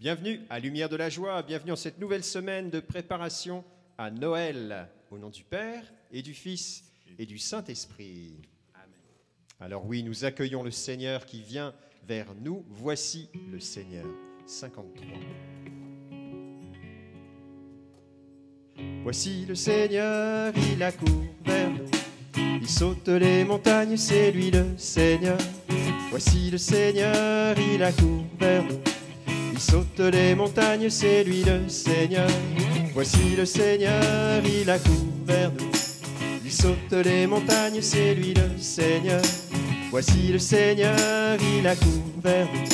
Bienvenue à Lumière de la Joie, bienvenue en cette nouvelle semaine de préparation à Noël, au nom du Père et du Fils et du Saint-Esprit. Alors oui, nous accueillons le Seigneur qui vient vers nous. Voici le Seigneur. 53. Voici le Seigneur, il accourt vers nous. Il saute les montagnes, c'est lui le Seigneur. Voici le Seigneur, il accourt vers nous. Il saute les montagnes, c'est lui le Seigneur. Voici le Seigneur, il accourt vers nous. Il saute les montagnes, c'est lui le Seigneur. Voici le Seigneur, il accourt vers nous.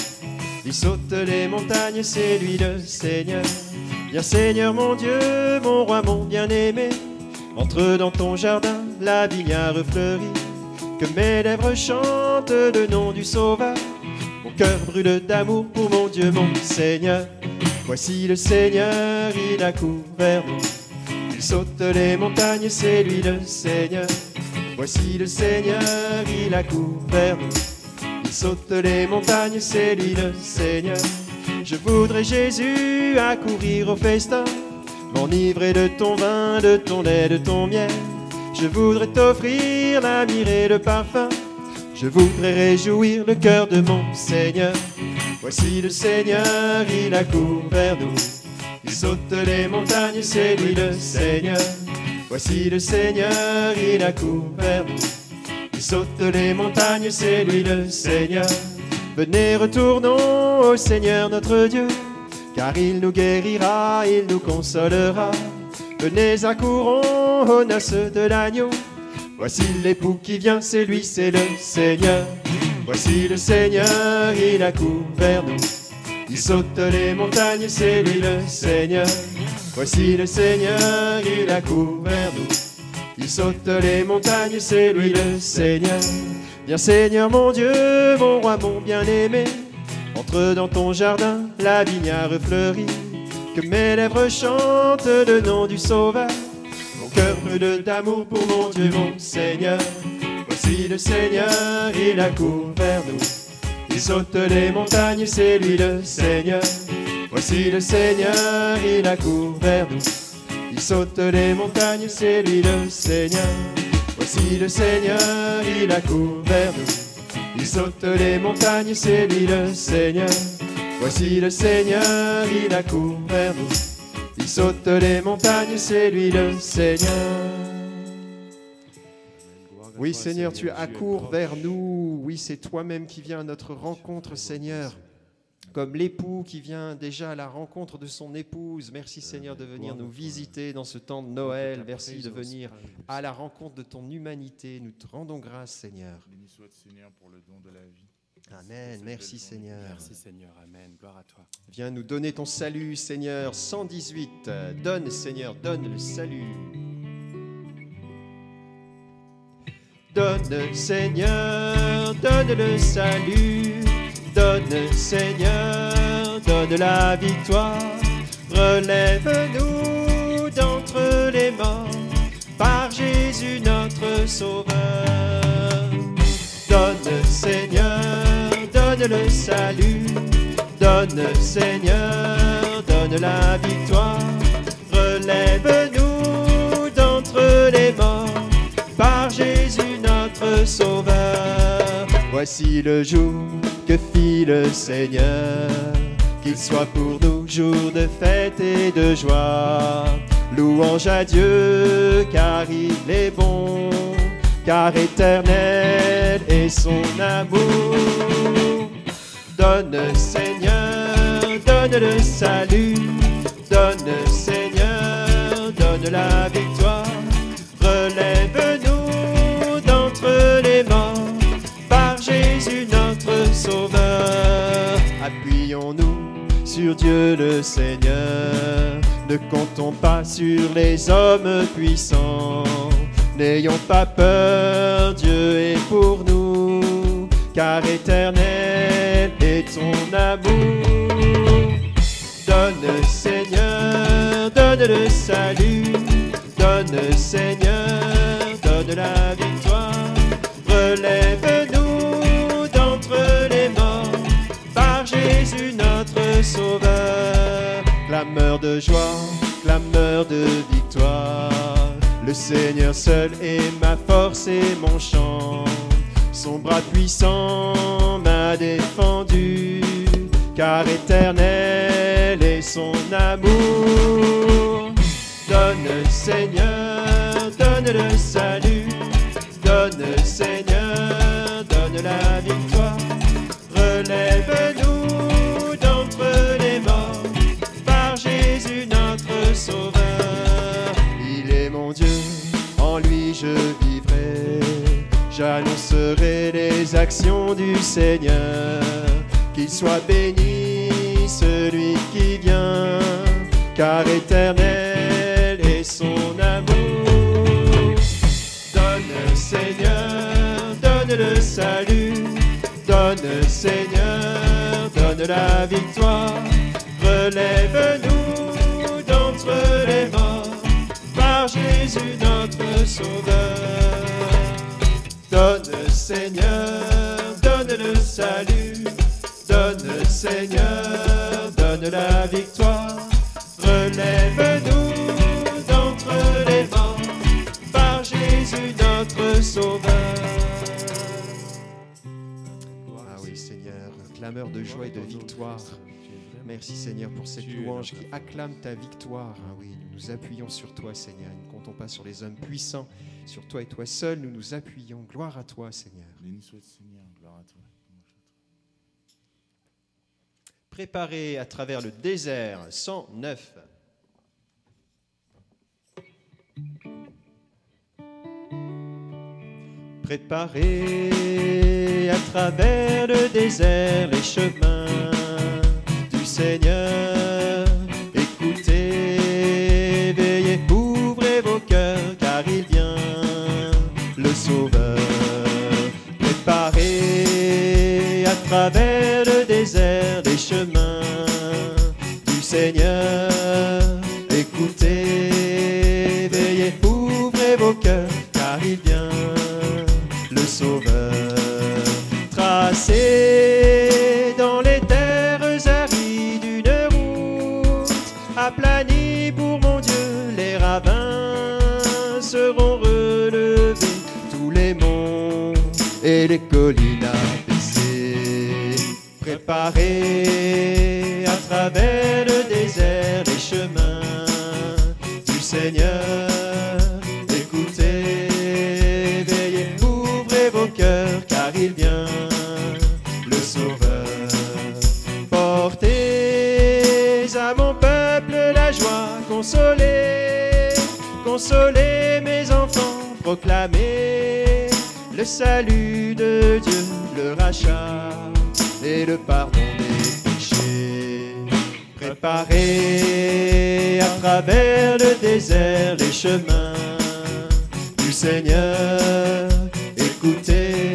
Il saute les montagnes, c'est lui le Seigneur. Viens Seigneur mon Dieu, mon roi, mon bien-aimé. Entre dans ton jardin, la vignard fleurit. Que mes lèvres chantent le nom du Sauveur. Cœur brûle d'amour pour mon Dieu, mon Seigneur. Voici le Seigneur, il accourt vers nous. Il saute les montagnes, c'est lui le Seigneur. Voici le Seigneur, il accourt vers nous. Il saute les montagnes, c'est lui le Seigneur. Je voudrais Jésus accourir au festin, m'enivrer de ton vin, de ton lait, de ton miel. Je voudrais t'offrir la myrrhe et le parfum. Je voudrais réjouir le cœur de mon Seigneur. Voici le Seigneur, il accourt vers nous. Il saute les montagnes, c'est lui le Seigneur. Voici le Seigneur, il accourt vers nous. Il saute les montagnes, c'est lui le Seigneur. Venez, retournons au Seigneur notre Dieu, car il nous guérira, il nous consolera. Venez, accourons aux noces de l'agneau. Voici l'époux qui vient, c'est lui, c'est le Seigneur. Voici le Seigneur, il accourt vers nous. Il saute les montagnes, c'est lui le Seigneur. Voici le Seigneur, il accourt vers nous. Il saute les montagnes, c'est lui le Seigneur. Viens Seigneur mon Dieu, mon roi, mon bien-aimé. Entre dans ton jardin, la vignard fleurit. Que mes lèvres chantent le nom du Sauveur. Cœur brûle d'amour pour mon Dieu, mon Seigneur. Voici le Seigneur, il accourt vers nous. Il saute les montagnes, c'est lui le Seigneur. Voici le Seigneur, il accourt vers nous. Il saute les montagnes, c'est lui le Seigneur. Voici le Seigneur, il accourt vers nous. Il saute les montagnes, c'est lui le Seigneur. Voici le Seigneur, il accourt vers nous. Saute les montagnes, c'est lui le Seigneur. Oui Seigneur, tu accours vers nous. Oui, c'est toi-même qui viens à notre rencontre, Seigneur. Comme l'époux qui vient déjà à la rencontre de son épouse. Merci Seigneur de venir nous visiter dans ce temps de Noël. Merci de venir à la rencontre de ton humanité. Nous te rendons grâce Seigneur. Béni soit Seigneur pour le don de la vie. Amen. Merci Seigneur. Merci Seigneur, Amen. Gloire à toi. Viens nous donner ton salut Seigneur. 118. Donne Seigneur, donne le salut. Donne Seigneur, donne le salut. Donne Seigneur, donne la victoire. Relève-nous d'entre les morts par Jésus notre Sauveur. Le salut. Donne Seigneur, donne la victoire. Relève-nous d'entre les morts par Jésus notre Sauveur. Voici le jour que fit le Seigneur, qu'il soit pour nous jour de fête et de joie. Louange à Dieu, car il est bon, car éternel est son amour. Donne Seigneur, donne le salut, donne Seigneur, donne la victoire. Relève-nous d'entre les morts par Jésus notre Sauveur. Appuyons-nous sur Dieu le Seigneur. Ne comptons pas sur les hommes puissants. N'ayons pas peur, Dieu est pour nous, car éternel est ton amour. Donne Seigneur, donne le salut, donne Seigneur, donne la victoire. Relève-nous d'entre les morts par Jésus notre Sauveur. Clameur de joie, clameur de victoire. Le Seigneur seul est ma force et mon chant. Son bras puissant défendu, car éternel est son amour. Donne Seigneur, donne le salut, donne Seigneur, donne la victoire. Relève-nous d'entre les morts par Jésus notre Sauveur. Il est mon Dieu, en lui je. J'annoncerai les actions du Seigneur. Qu'il soit béni celui qui vient, car éternel est son amour. Donne Seigneur, donne le salut. Donne Seigneur, donne la victoire. Relève-nous d'entre les morts par Jésus notre Sauveur. Seigneur, donne le salut. Donne Seigneur, donne la victoire. Relève-nous d'entre les morts par Jésus notre Sauveur. Ah oui Seigneur, clameur de joie et de victoire. Merci Seigneur pour cette louange qui acclame ta victoire. Ah oui, nous nous appuyons sur toi Seigneur. Comptons pas sur les hommes puissants. Sur toi et toi seul, nous nous appuyons. Gloire à toi Seigneur. Béni soit le Seigneur, gloire à toi. Préparé à travers le désert 109. Préparez à travers le désert les chemins du Seigneur. Travers le désert les chemins du Seigneur. Écoutez, veillez, ouvrez vos cœurs, car il vient, le Sauveur. Tracez dans les terres arides une route aplanie pour mon Dieu, les ravins seront relevés, tous les monts et les collines. Préparez à travers le désert les chemins du Seigneur. Écoutez, veillez, ouvrez vos cœurs, car il vient, le Sauveur. Portez à mon peuple la joie, consolez, consolez mes enfants, proclamez le salut de Dieu, le rachat et le pardon des péchés. Préparez à travers le désert les chemins du Seigneur. Écoutez,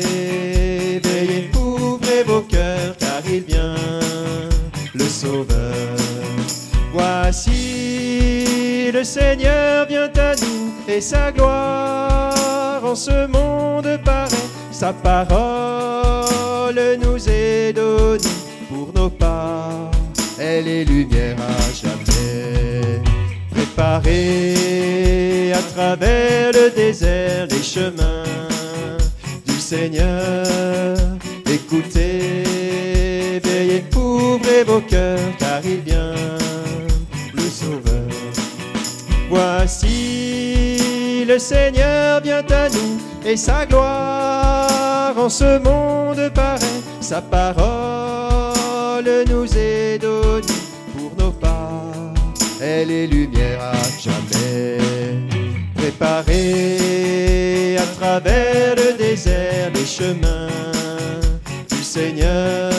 veillez, ouvrez vos cœurs, car il vient, le Sauveur. Voici le Seigneur vient à nous et sa gloire en ce monde paraît. Sa parole nous est donnée pour nos pas. Elle est lumière à jamais. Préparez à travers le désert les chemins du Seigneur. Écoutez, veillez, ouvrez vos cœurs, car il vient, le Sauveur. Voici le Seigneur vient à nous et sa gloire en ce monde paraît. Sa parole nous est donnée pour nos pas. Elle est lumière à jamais. Préparez à travers le désert les chemins du Seigneur.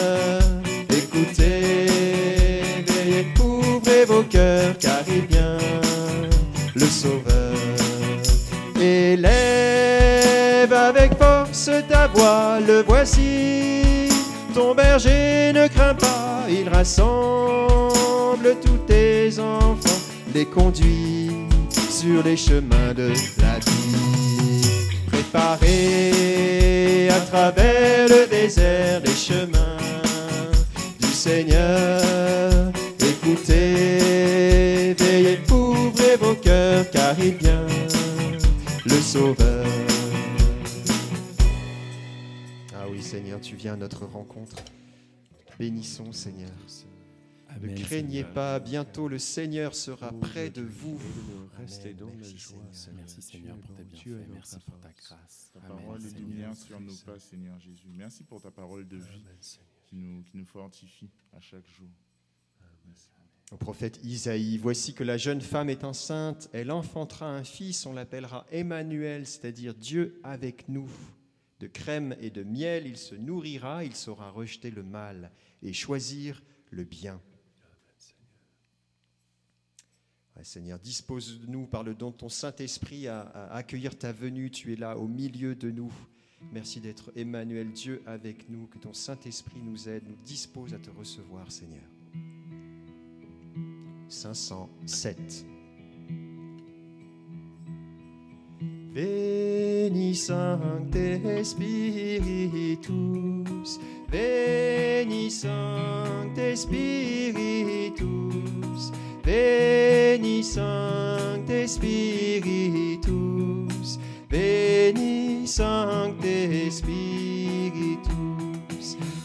ta voix, le voici. Ton berger ne craint pas, il rassemble tous tes enfants, les conduit sur les chemins de la vie. Préparez à travers le désert les chemins du Seigneur. Écoutez, veillez, ouvrez vos cœurs, car il vient, le Sauveur. Tu viens à notre rencontre. Bénissons, Seigneur. Ne craignez Seigneur. pas, bientôt le Seigneur sera Oh, près de vous. Restez dans la Merci, joie. Merci Seigneur pour tes bienfaits. Merci pour ta grâce. Ta parole est Seigneur. lumière sur nos pas, Seigneur Jésus. Merci pour ta parole de vie qui nous, qui nous fortifie à chaque jour. Au prophète Isaïe, voici que la jeune femme est enceinte, elle enfantera un fils, on l'appellera Emmanuel, c'est-à-dire Dieu avec nous. De crème et de miel, il se nourrira, il saura rejeter le mal et choisir le bien. Seigneur, dispose-nous par le don de ton Saint-Esprit à, à accueillir ta venue. Tu es là au milieu de nous. Merci d'être Emmanuel, Dieu avec nous. Que ton Saint-Esprit nous aide, nous dispose à te recevoir, Seigneur. 507. Veni Sancte Spiritus, Veni Sancte Spiritus, Veni Sancte Spiritus, Veni Sancte Spiritus,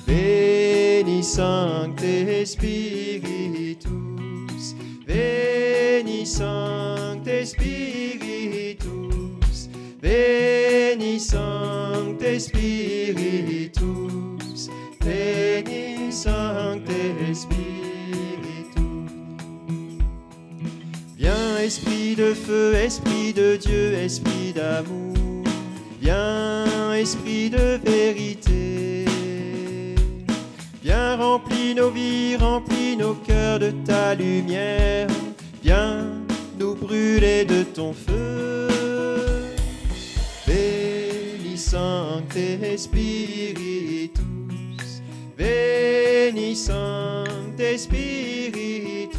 Veni Sancte Spiritus, Dieu, Esprit d'amour. Viens, Esprit de vérité. Viens, remplis nos vies, remplis nos cœurs de ta lumière. Viens nous brûler de ton feu. Veni Sancte Spiritus, Veni Sancte Spiritus,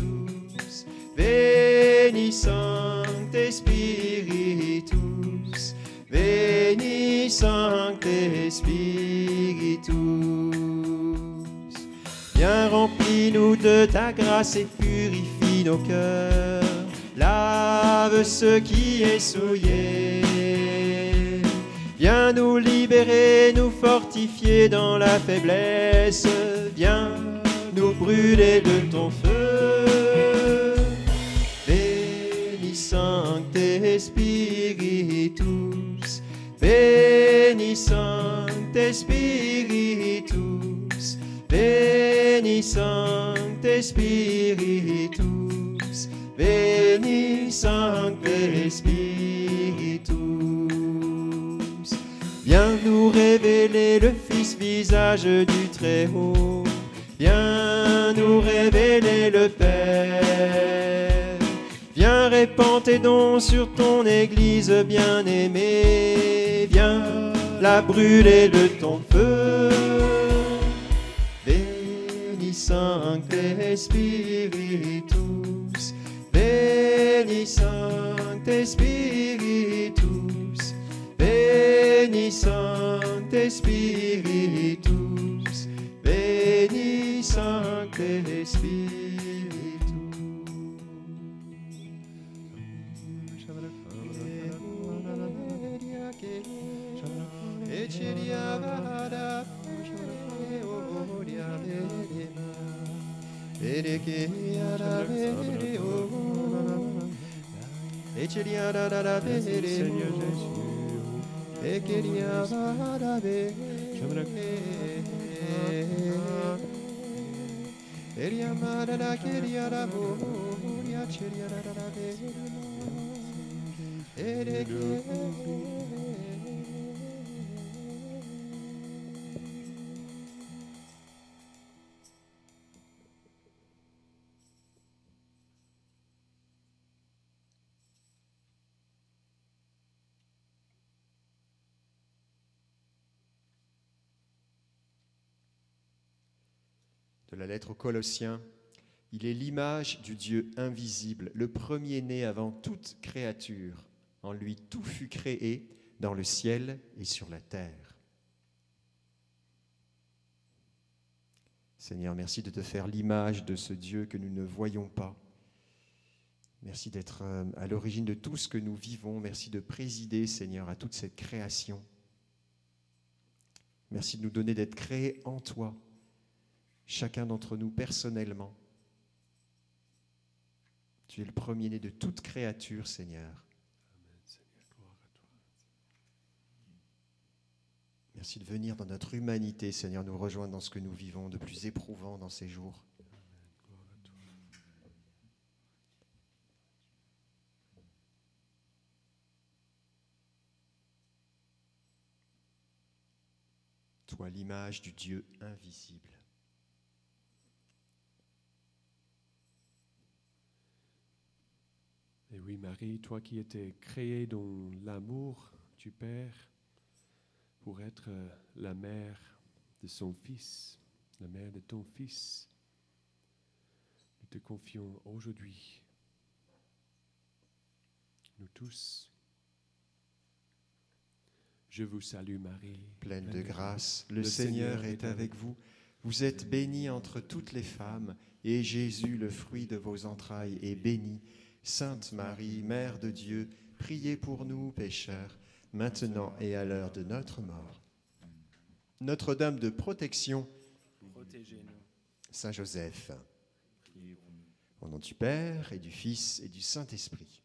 Veni Sancte Spiritus, Veni Sancte Spiritus. Viens remplis-nous de ta grâce et purifie nos cœurs. Lave ce qui est souillé. Viens nous libérer, nous fortifier dans la faiblesse. Viens nous brûler de ton feu. Sancte Spiritus, Veni Sancte Spiritus, Veni Sancte Spiritus, Veni Sancte Spiritus. Viens nous révéler le Fils visage du Très-Haut. Viens nous révéler le Père. Répandre tes dons sur ton Église bien-aimée. Viens la brûler de ton feu. Veni Sancte Spiritus, Veni Sancte Spiritus, Veni Sancte Spiritus, Veni Sancte Spiritus. Seriki yara o Eçil yara o Ekir yara veri Er yamara la kir Eriki la lettre aux Colossiens, il est l'image du Dieu invisible, le premier-né avant toute créature. En lui tout fut créé dans le ciel et sur la terre. Seigneur, merci de te faire l'image de ce Dieu que nous ne voyons pas. Merci d'être euh, à l'origine de tout ce que nous vivons. Merci de présider, Seigneur, à toute cette création. Merci de nous donner d'être créés en toi, chacun d'entre nous personnellement. Tu es le premier-né de toute créature, Seigneur. Merci de venir dans notre humanité, Seigneur, nous rejoindre dans ce que nous vivons de plus éprouvant dans ces jours. Toi, l'image du Dieu invisible. Et oui, Marie, toi qui étais créée dans l'amour du Père pour être euh, la mère de son Fils, la mère de ton Fils, nous te confions aujourd'hui, nous tous. Je vous salue Marie, pleine de grâce, le, Seigneur est avec vous. Vous êtes bénie entre toutes les femmes, et Jésus, le fruit de vos entrailles, est béni. Sainte Marie, Mère de Dieu, priez pour nous pécheurs, maintenant et à l'heure de notre mort. Notre-Dame de protection, protégez-nous. Saint Joseph, au nom du Père et du Fils et du Saint-Esprit.